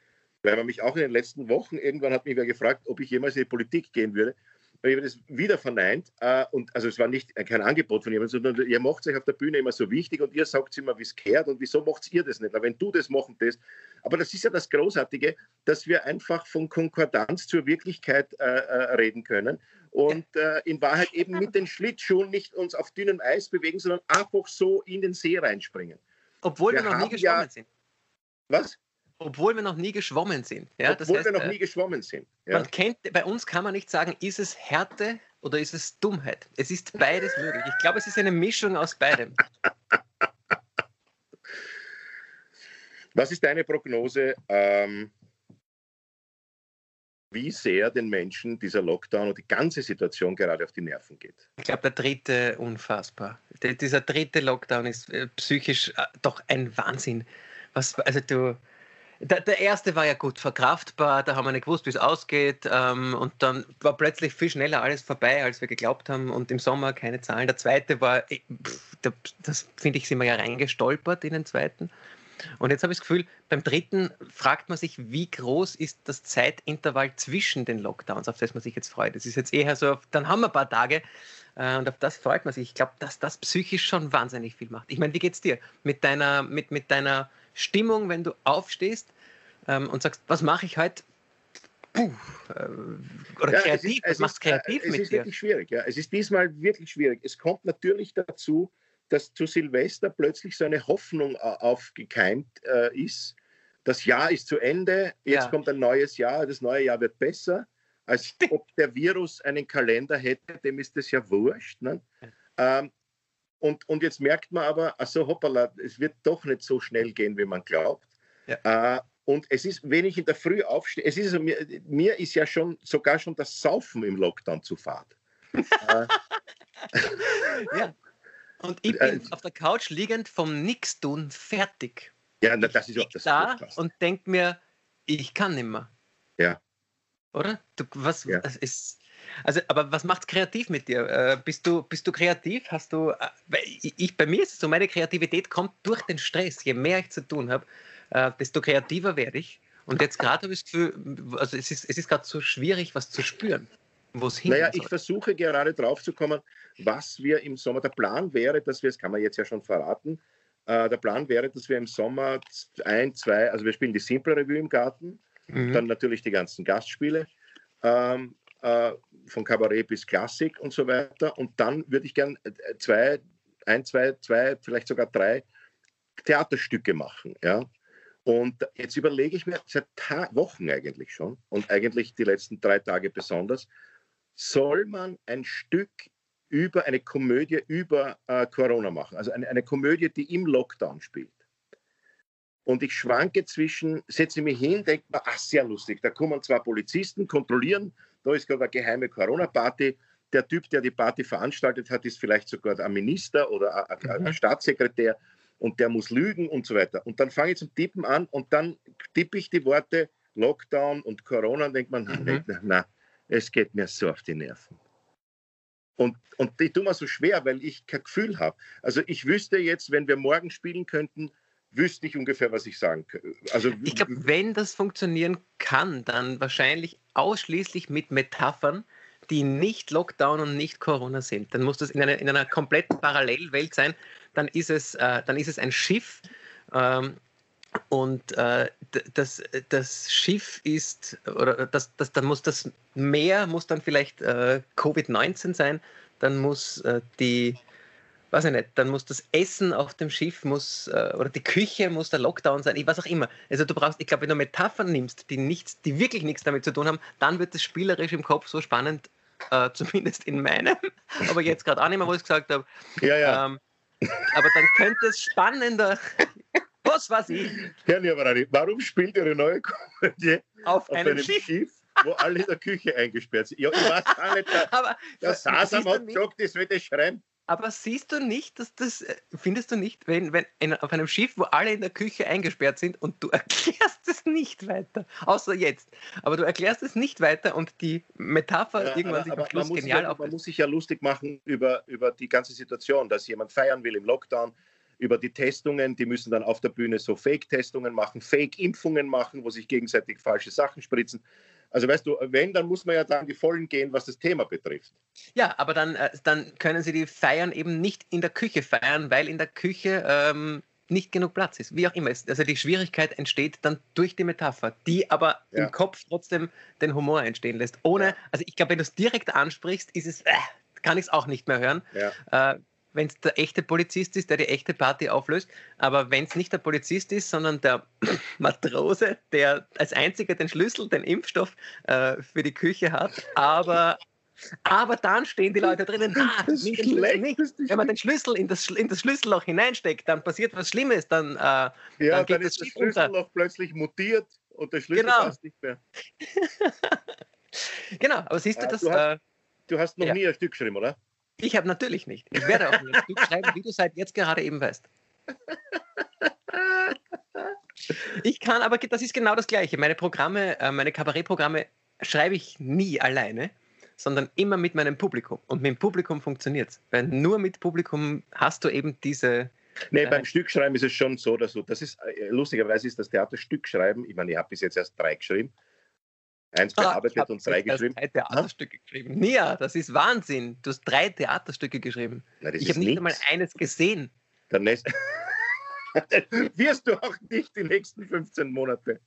weil man mich auch in den letzten Wochen, irgendwann hat mich wer gefragt, ob ich jemals in die Politik gehen würde. Und ich habe das wieder verneint. Äh, und also es war nicht kein Angebot von jemandem, sondern ihr macht euch auf der Bühne immer so wichtig und ihr sagt immer, wie es gehört und wieso macht ihr das nicht? Weil wenn du das machen das. Aber das ist ja das Großartige, dass wir einfach von Konkordanz zur Wirklichkeit äh, äh reden können und äh, in Wahrheit eben mit den Schlittschuhen nicht uns auf dünnem Eis bewegen, sondern einfach so in den See reinspringen. Obwohl wir, wir noch nie geschwommen ja, sind. Was? Obwohl wir noch nie geschwommen sind. Ja, Obwohl das heißt, wir noch äh, nie geschwommen sind. Ja. Man kennt, bei uns kann man nicht sagen, ist es Härte oder ist es Dummheit. Es ist beides möglich. Ich glaube, es ist eine Mischung aus beidem. Was ist deine Prognose? Ähm, wie sehr den Menschen dieser Lockdown und die ganze Situation gerade auf die Nerven geht. Ich glaube, der dritte unfassbar. Der, dieser dritte Lockdown ist äh, psychisch äh, doch ein Wahnsinn. Was, also du, der, der, erste war ja gut verkraftbar, da haben wir nicht gewusst, wie es ausgeht. Ähm, und dann war plötzlich viel schneller alles vorbei, als wir geglaubt haben. Und im Sommer keine Zahlen. Der zweite war, äh, pff, das, das finde ich, sind wir ja reingestolpert in den zweiten. Und jetzt habe ich das Gefühl, beim dritten fragt man sich, wie groß ist das Zeitintervall zwischen den Lockdowns, auf das man sich jetzt freut. Das ist jetzt eher so, dann haben wir ein paar Tage äh, und auf das freut man sich. Ich glaube, dass das psychisch schon wahnsinnig viel macht. Ich meine, wie geht es dir mit deiner, mit, mit deiner Stimmung, wenn du aufstehst ähm, und sagst, was mache ich heute? Puh, äh, oder ja, kreativ, es ist, was machst kreativ es mit ist dir? wirklich schwierig, ja. Es ist diesmal wirklich schwierig. Es kommt natürlich dazu, dass zu Silvester plötzlich so eine Hoffnung äh, aufgekeimt äh, ist. Das Jahr ist zu Ende, jetzt ja. kommt ein neues Jahr, das neue Jahr wird besser. Als ob der Virus einen Kalender hätte, dem ist das ja wurscht. Ne? Ähm, und, und jetzt merkt man aber, also hoppala, es wird doch nicht so schnell gehen, wie man glaubt. Ja. Äh, und es ist, wenn ich in der Früh aufstehe, es ist mir, mir ist ja schon sogar schon das Saufen im Lockdown zu fad. äh, ja. Und ich bin äh, auf der Couch liegend vom Nix-Tun fertig. Ja, das ist auch das da Podcast. und denke mir, ich kann nicht mehr. Ja. Oder? Du, was ja. ist. Also, aber was macht's kreativ mit dir? Äh, bist, du, bist du kreativ? Hast du. Äh, ich, bei mir ist es so, meine Kreativität kommt durch den Stress. Je mehr ich zu tun habe, äh, desto kreativer werde ich. Und jetzt gerade habe ich das Gefühl, also es ist, es ist gerade so schwierig, was zu spüren wo es hin Naja, ich versuche gerade drauf zu kommen, was wir im Sommer, der Plan wäre, dass wir, das kann man jetzt ja schon verraten, äh, der Plan wäre, dass wir im Sommer ein, zwei, also wir spielen die Simple Revue im Garten, mhm. dann natürlich die ganzen Gastspiele. Ähm, äh, von Kabarett bis Klassik und so weiter. Und dann würde ich gern äh, zwei, ein, zwei, zwei, vielleicht sogar drei Theaterstücke machen. Ja? Und jetzt überlege ich mir seit Ta Wochen eigentlich schon und eigentlich die letzten drei Tage besonders, soll man ein Stück über eine Komödie über äh, Corona machen, also eine, eine Komödie, die im Lockdown spielt. Und ich schwanke zwischen, setze mich hin, denke mir, ach, sehr lustig, da kommen zwei Polizisten, kontrollieren, da ist gerade eine geheime Corona-Party. Der Typ, der die Party veranstaltet hat, ist vielleicht sogar ein Minister oder ein, ein, ein mhm. Staatssekretär und der muss lügen und so weiter. Und dann fange ich zum Tippen an und dann tippe ich die Worte Lockdown und Corona und denkt man, mhm. na, na, es geht mir so auf die Nerven. Und, und ich tue mir so schwer, weil ich kein Gefühl habe. Also ich wüsste jetzt, wenn wir morgen spielen könnten, wüsste ich ungefähr, was ich sagen könnte. Also, ich glaube, wenn das funktionieren kann, dann wahrscheinlich ausschließlich mit Metaphern, die nicht Lockdown und nicht Corona sind. Dann muss das in einer, in einer kompletten Parallelwelt sein. Dann ist es, äh, dann ist es ein Schiff. Ähm, und äh, das, das Schiff ist, oder das, das, dann muss das Meer muss dann vielleicht äh, Covid-19 sein, dann muss äh, die, weiß ich nicht, dann muss das Essen auf dem Schiff muss, äh, oder die Küche muss der Lockdown sein, ich was auch immer. Also du brauchst, ich glaube, wenn du Metaphern nimmst, die nichts, die wirklich nichts damit zu tun haben, dann wird es spielerisch im Kopf so spannend, äh, zumindest in meinem, aber jetzt gerade auch nicht mehr, wo ich es gesagt habe. Ja, ja. Ähm, aber dann könnte es spannender. Was weiß ich? Herr Niavarani, warum spielt Ihre neue Komödie auf, auf einem, einem Schiff? Schiff? wo alle in der Küche eingesperrt sind. Ja, ich weiß auch nicht, der, aber, der Sasam hat gesagt, das wird schreien. Aber siehst du nicht, dass das, äh, findest du nicht, wenn, wenn in, auf einem Schiff, wo alle in der Küche eingesperrt sind und du erklärst es nicht weiter, außer jetzt, aber du erklärst es nicht weiter und die Metapher ja, irgendwann aber, sich am Schluss genial ja, Man muss sich ja lustig machen über, über die ganze Situation, dass jemand feiern will im Lockdown, über die Testungen, die müssen dann auf der Bühne so Fake-Testungen machen, Fake-Impfungen machen, wo sich gegenseitig falsche Sachen spritzen. Also weißt du, wenn, dann muss man ja dann die Vollen gehen, was das Thema betrifft. Ja, aber dann, äh, dann können Sie die Feiern eben nicht in der Küche feiern, weil in der Küche ähm, nicht genug Platz ist. Wie auch immer. Also die Schwierigkeit entsteht dann durch die Metapher, die aber ja. im Kopf trotzdem den Humor entstehen lässt. Ohne, ja. also ich glaube, wenn du es direkt ansprichst, ist es, äh, kann ich es auch nicht mehr hören. Ja. Äh, wenn es der echte Polizist ist, der die echte Party auflöst. Aber wenn es nicht der Polizist ist, sondern der Matrose, der als einziger den Schlüssel, den Impfstoff äh, für die Küche hat, aber aber dann stehen die Leute drinnen, ah, nicht nicht. Wenn man den Schlüssel in das, in das Schlüsselloch hineinsteckt, dann passiert was Schlimmes. Dann, äh, ja, dann, dann ist das, das Schlüsselloch unter. plötzlich mutiert und der Schlüssel genau. passt nicht mehr. genau, aber siehst du ja, das? Du hast, äh, du hast noch ja. nie ein Stück geschrieben, oder? Ich habe natürlich nicht. Ich werde auch nicht Stück schreiben, wie du seit jetzt gerade eben weißt. Ich kann, aber das ist genau das Gleiche. Meine Programme, äh, meine Kabarettprogramme schreibe ich nie alleine, sondern immer mit meinem Publikum. Und mit dem Publikum funktioniert es. Weil nur mit Publikum hast du eben diese. Nee, äh, beim Stückschreiben ist es schon so, dass du, das ist, äh, lustigerweise ist das Theaterstückschreiben, ich meine, ich habe bis jetzt erst drei geschrieben, Eins bearbeitet ah, und drei geschrieben. Drei Theaterstücke geschrieben. Nia, das ist Wahnsinn. Du hast drei Theaterstücke geschrieben. Na, ich habe nicht einmal eines gesehen. Nächste. wirst du auch nicht die nächsten 15 Monate.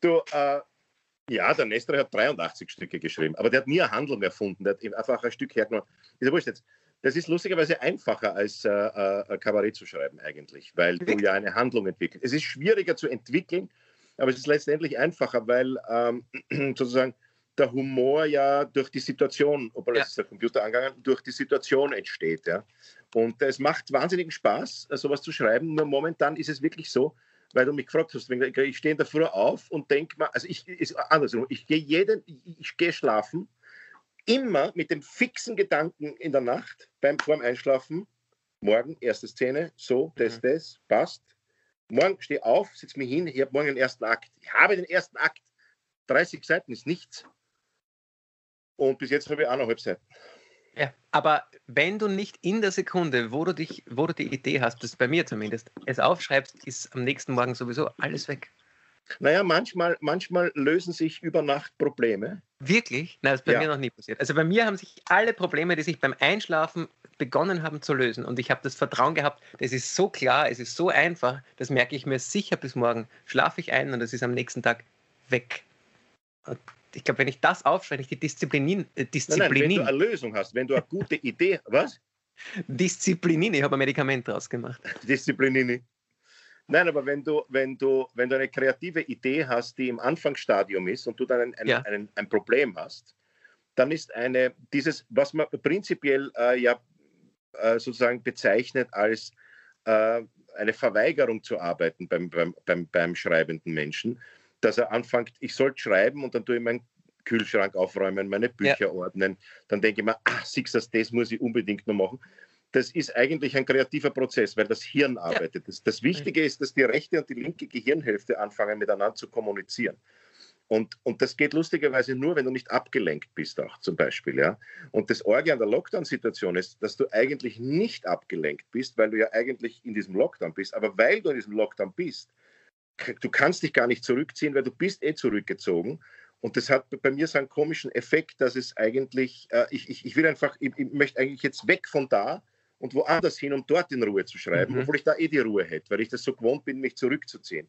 du, äh, ja, der Nestor hat 83 Stücke geschrieben, aber der hat nie eine Handlung erfunden. Der hat einfach ein Stück hergenommen. Ist ja wurscht jetzt. Das ist lustigerweise einfacher als äh, äh, Kabarett zu schreiben eigentlich, weil du ja eine Handlung entwickelst. Es ist schwieriger zu entwickeln, aber es ist letztendlich einfacher, weil ähm, sozusagen der Humor ja durch die Situation, obwohl ja. es ist der Computer angegangen, durch die Situation entsteht. Ja? Und es macht wahnsinnigen Spaß, äh, sowas zu schreiben. Nur momentan ist es wirklich so, weil du mich gefragt hast, ich stehe in der Früh auf und denke mal, also ich ist andersrum, ich gehe jeden, ich, ich gehe schlafen, immer mit dem fixen Gedanken in der Nacht beim vorm Einschlafen, morgen erste Szene, so, das, mhm. das, passt, morgen stehe auf, setze mich hin, ich habe morgen den ersten Akt. Ich habe den ersten Akt. 30 Seiten ist nichts. Und bis jetzt habe ich eineinhalb Seiten. Ja, aber wenn du nicht in der Sekunde, wo du dich, wo du die Idee hast, das ist bei mir zumindest, es aufschreibst, ist am nächsten Morgen sowieso alles weg. Naja, manchmal, manchmal lösen sich über Nacht Probleme. Wirklich? Nein, das ist bei ja. mir noch nie passiert. Also bei mir haben sich alle Probleme, die sich beim Einschlafen begonnen haben zu lösen. Und ich habe das Vertrauen gehabt, das ist so klar, es ist so einfach, das merke ich mir sicher bis morgen. Schlafe ich ein und es ist am nächsten Tag weg. Ich glaube, wenn ich das aufschreibe, ich die Disziplinin, äh, Disziplinin. Nein, nein, wenn du eine Lösung hast, wenn du eine gute Idee, was? Disziplinini, ich habe ein Medikament draus gemacht. Disziplinini. Nein, aber wenn du, wenn, du, wenn du eine kreative Idee hast, die im Anfangsstadium ist und du dann ein, ein, ja. ein, ein Problem hast, dann ist eine, dieses, was man prinzipiell äh, ja äh, sozusagen bezeichnet als äh, eine Verweigerung zu arbeiten beim, beim, beim, beim schreibenden Menschen, dass er anfängt, ich soll schreiben und dann tue ich meinen Kühlschrank aufräumen, meine Bücher ja. ordnen. Dann denke ich mir, ach, siehst du, das muss ich unbedingt noch machen. Das ist eigentlich ein kreativer Prozess, weil das Hirn arbeitet. Ja. Das, das Wichtige ist, dass die rechte und die linke Gehirnhälfte anfangen, miteinander zu kommunizieren. Und, und das geht lustigerweise nur, wenn du nicht abgelenkt bist, auch zum Beispiel. Ja? Und das Orge an der Lockdown-Situation ist, dass du eigentlich nicht abgelenkt bist, weil du ja eigentlich in diesem Lockdown bist. Aber weil du in diesem Lockdown bist, du kannst dich gar nicht zurückziehen, weil du bist eh zurückgezogen. Und das hat bei mir so einen komischen Effekt, dass es eigentlich, äh, ich, ich, ich will einfach, ich, ich, möchte eigentlich jetzt weg von da und woanders hin, um dort in Ruhe zu schreiben, mhm. obwohl ich da eh die Ruhe hätte, weil ich das so gewohnt bin, mich zurückzuziehen.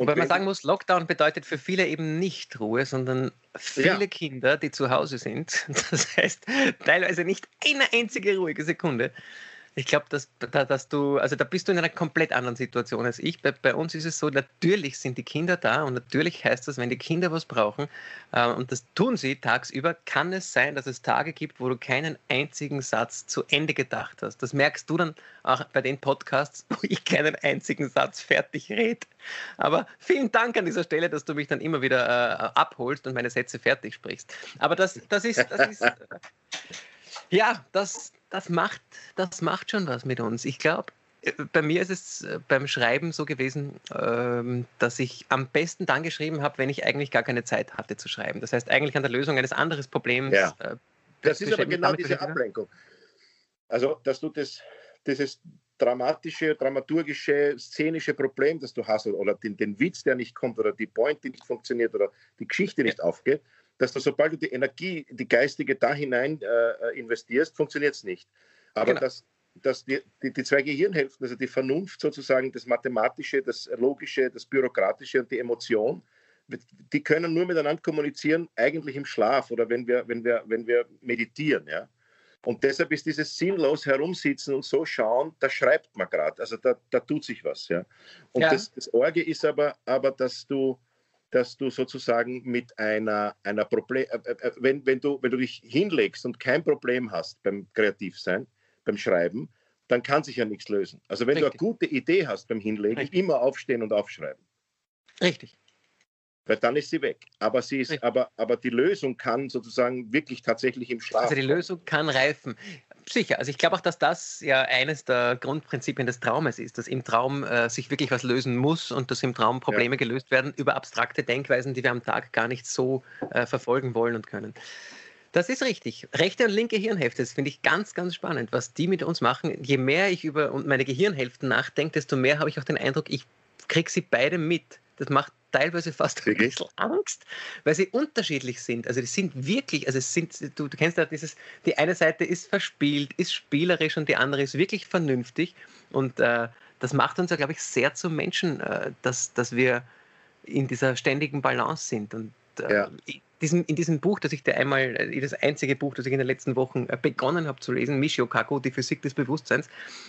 Und Weil man sagen muss, Lockdown bedeutet für viele eben nicht Ruhe, sondern viele ja. Kinder, die zu Hause sind. Das heißt, teilweise nicht eine einzige ruhige Sekunde. Ich glaube, dass, dass du, also da bist du in einer komplett anderen Situation als ich. Bei, bei, uns ist es so, natürlich sind die Kinder da und natürlich heißt das, wenn die Kinder was brauchen, äh, und das tun sie tagsüber, kann es sein, dass es Tage gibt, wo du keinen einzigen Satz zu Ende gedacht hast. Das merkst du dann auch bei den Podcasts, wo ich keinen einzigen Satz fertig rede. Aber vielen Dank an dieser Stelle, dass du mich dann immer wieder äh, abholst und meine Sätze fertig sprichst. Aber das, das ist, das ist ja, das, das, macht, das macht schon was mit uns. Ich glaube, äh, bei mir ist es äh, beim Schreiben so gewesen, ähm, dass ich am besten dann geschrieben habe, wenn ich eigentlich gar keine Zeit hatte zu schreiben. Das heißt, eigentlich an der Lösung eines anderen Problems. Ja. Äh, das ist aber genau diese Ablenkung. Also, dass du das, dieses dramatische, dramaturgische, szenische Problem, das du hast, oder den, den Witz, der nicht kommt, oder die Point, die nicht funktioniert, oder die Geschichte nicht aufgeht, dass du, sobald du die Energie, die geistige da hinein äh, investierst, funktioniert es nicht. Aber genau. dass, dass die, die, die, zwei Gehirnhälften, also die Vernunft sozusagen, das Mathematische, das Logische, das Bürokratische und die Emotion, die können nur miteinander kommunizieren, eigentlich im Schlaf oder wenn wir, wenn wir, wenn wir meditieren. Ja? Und deshalb ist dieses sinnlos herumsitzen und so schauen, da schreibt man gerade, also da, da tut sich was. Ja? Und ja. Das, das Orge ist aber, aber, dass du dass du sozusagen mit einer, einer Problem, äh, äh, äh, wenn, wenn, du, wenn du dich hinlegst und kein Problem hast beim Kreativsein, beim Schreiben, dann kann sich ja nichts lösen. Also wenn Richtig. du eine gute Idee hast beim Hinlegen, Richtig. immer aufstehen und aufschreiben. Richtig. Weil dann ist sie weg. Aber, sie ist, aber, aber die Lösung kann sozusagen wirklich tatsächlich im Schlaf. Also die Lösung kann reifen. Sicher, also ich glaube auch, dass das ja eines der Grundprinzipien des Traumes ist, dass im Traum äh, sich wirklich was lösen muss und dass im Traum Probleme ja. gelöst werden über abstrakte Denkweisen, die wir am Tag gar nicht so äh, verfolgen wollen und können. Das ist richtig. Rechte und linke Hirnhälfte, das finde ich ganz, ganz spannend, was die mit uns machen. Je mehr ich über meine Gehirnhälften nachdenke, desto mehr habe ich auch den Eindruck, ich kriege sie beide mit. Das macht teilweise fast ein bisschen Angst, weil sie unterschiedlich sind. Also die sind wirklich, also es sind, du, du kennst ja dieses, die eine Seite ist verspielt, ist spielerisch und die andere ist wirklich vernünftig. Und äh, das macht uns ja, glaube ich, sehr zu Menschen, äh, dass, dass wir in dieser ständigen Balance sind. Und äh, ja diesem, in diesem Buch, das ich dir einmal, äh, das einzige Buch, das ich in den letzten Wochen äh, begonnen habe zu lesen, Michio Kaku, die Physik des Bewusstseins,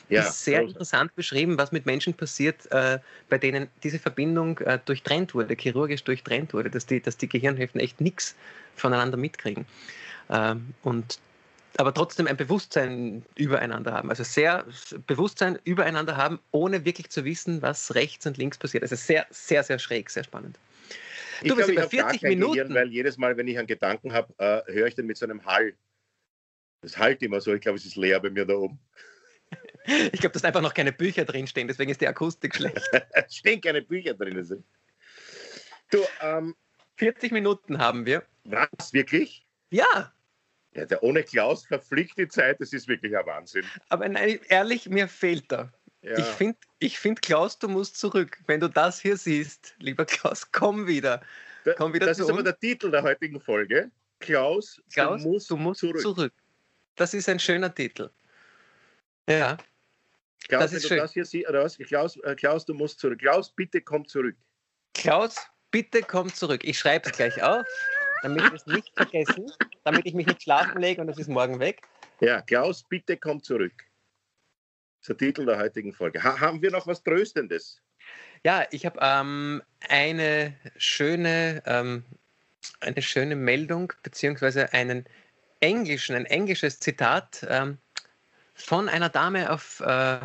ja, ist sehr groß. interessant beschrieben, was mit Menschen passiert, äh, bei denen diese Verbindung äh, durchtrennt wurde, chirurgisch durchtrennt wurde, dass die, dass die Gehirnhälften echt nichts voneinander mitkriegen. Ähm, und aber trotzdem ein Bewusstsein übereinander haben. Also sehr Bewusstsein übereinander haben, ohne wirklich zu wissen, was rechts und links passiert. Also sehr, sehr, sehr schräg, sehr spannend. Du ich bist über 40 Minuten. Gehirn, weil jedes Mal, wenn ich einen Gedanken habe, äh, höre ich den mit so einem Hall. Das halt immer so. Ich glaube, es ist leer bei mir da oben. Ich glaube, dass einfach noch keine Bücher drinstehen, deswegen ist die Akustik schlecht. es stehen keine Bücher drin. Sind. Du, ähm, 40 Minuten haben wir. Was, wirklich? Ja. Ja, der ohne Klaus verfliegt die Zeit, das ist wirklich ein Wahnsinn. Aber nein, ehrlich, mir fehlt da. Ja. Ich finde, ich find, Klaus, du musst zurück. Wenn du das hier siehst, lieber Klaus, komm wieder. Komm wieder das ist uns. aber der Titel der heutigen Folge. Klaus, Klaus du musst, du musst zurück. zurück. Das ist ein schöner Titel. Ja. Klaus, das ist schön. Das hier siehst, oder was? Klaus, äh, Klaus, du musst zurück. Klaus, bitte komm zurück. Klaus, bitte komm zurück. Ich schreibe es gleich auf, damit wir es nicht vergessen, damit ich mich nicht schlafen lege und es ist morgen weg. Ja, Klaus, bitte komm zurück. Der Titel der heutigen Folge. Ha haben wir noch was Tröstendes? Ja, ich habe ähm, eine schöne, ähm, eine schöne Meldung beziehungsweise einen englischen, ein englisches Zitat ähm, von einer Dame auf äh,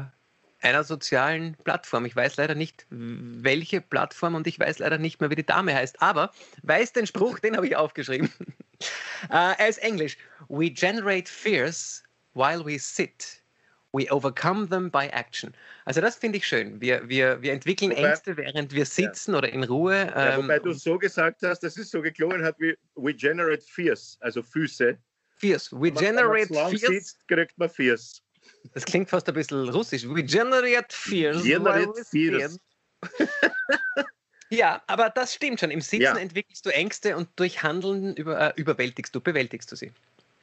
einer sozialen Plattform. Ich weiß leider nicht, welche Plattform und ich weiß leider nicht mehr, wie die Dame heißt, aber weiß den Spruch, den habe ich aufgeschrieben. uh, er ist Englisch. We generate fears while we sit. We overcome them by action. Also das finde ich schön. Wir, wir, wir entwickeln wobei, Ängste, während wir sitzen ja. oder in Ruhe. Ja, wobei ähm, du so gesagt hast, dass es so geklungen hat wie we generate fears, also Füße. Fears. We generate fears. Sitzt, kriegt man fears. Das klingt fast ein bisschen russisch. We generate fears. Generate fears. ja, aber das stimmt schon. Im Sitzen ja. entwickelst du Ängste und durch Handeln über, äh, überwältigst du, bewältigst du sie.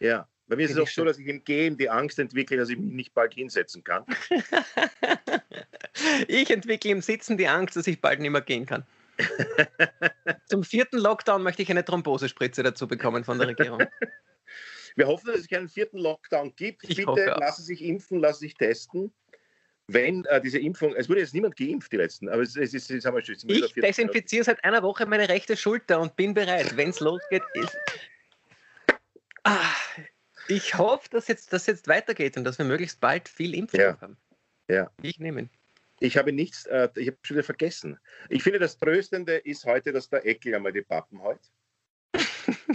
Ja, bei mir ist es auch so, dass ich im Gehen die Angst entwickle, dass ich mich nicht bald hinsetzen kann. ich entwickle im Sitzen die Angst, dass ich bald nicht mehr gehen kann. Zum vierten Lockdown möchte ich eine Thrombosespritze dazu bekommen von der Regierung. Wir hoffen, dass es keinen vierten Lockdown gibt. Ich Bitte hoffe, lassen Sie sich impfen, lassen sich testen. Wenn äh, diese Impfung, es wurde jetzt niemand geimpft, die letzten, aber es, es ist, jetzt haben wir schon, Ich desinfiziere seit einer Woche meine rechte Schulter und bin bereit, wenn es losgeht. Ist... Ah, ich hoffe, dass jetzt, das jetzt weitergeht und dass wir möglichst bald viel Impfstoff ja. haben. Ja. Ich nehme. Ich habe nichts, äh, ich habe schon wieder vergessen. Ich finde, das Tröstende ist heute, dass der Eckel einmal die Pappen hält.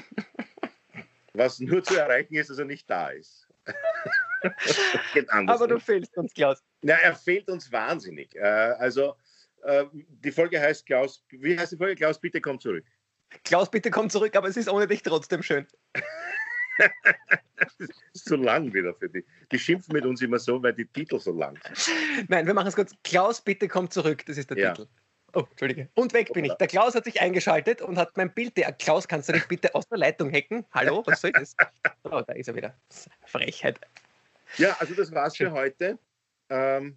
was nur zu erreichen ist, dass er nicht da ist. Aber du fehlst uns, Klaus. Ja, er fehlt uns wahnsinnig. Äh, also, äh, die Folge heißt Klaus, wie heißt die Folge? Klaus, bitte komm zurück. Klaus, bitte komm zurück, aber es ist ohne dich trotzdem schön. das ist zu lang wieder für die. Die schimpfen mit uns immer so, weil die Titel so lang sind. Nein, wir machen es kurz. Klaus, bitte komm zurück, das ist der ja. Titel. Oh, Entschuldige. Und weg bin ich. Der Klaus hat sich eingeschaltet und hat mein Bild. Der Klaus, kannst du dich bitte aus der Leitung hacken? Hallo, was soll das? Oh, da ist er wieder. Frechheit. Ja, also das war's für heute. Ähm,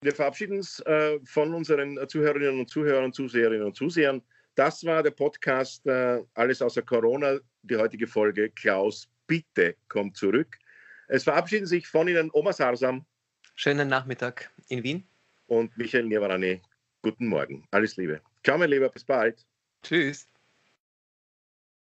wir verabschieden uns äh, von unseren Zuhörerinnen und Zuhörern, Zuseherinnen und Zusehern. Das war der Podcast äh, Alles außer Corona, die heutige Folge. Klaus, bitte komm zurück. Es verabschieden sich von Ihnen Oma Sarsam. Schönen Nachmittag in Wien. Und Michael Nierwarani guten Morgen. Alles Liebe. Ciao, mein Lieber, bis bald. Tschüss.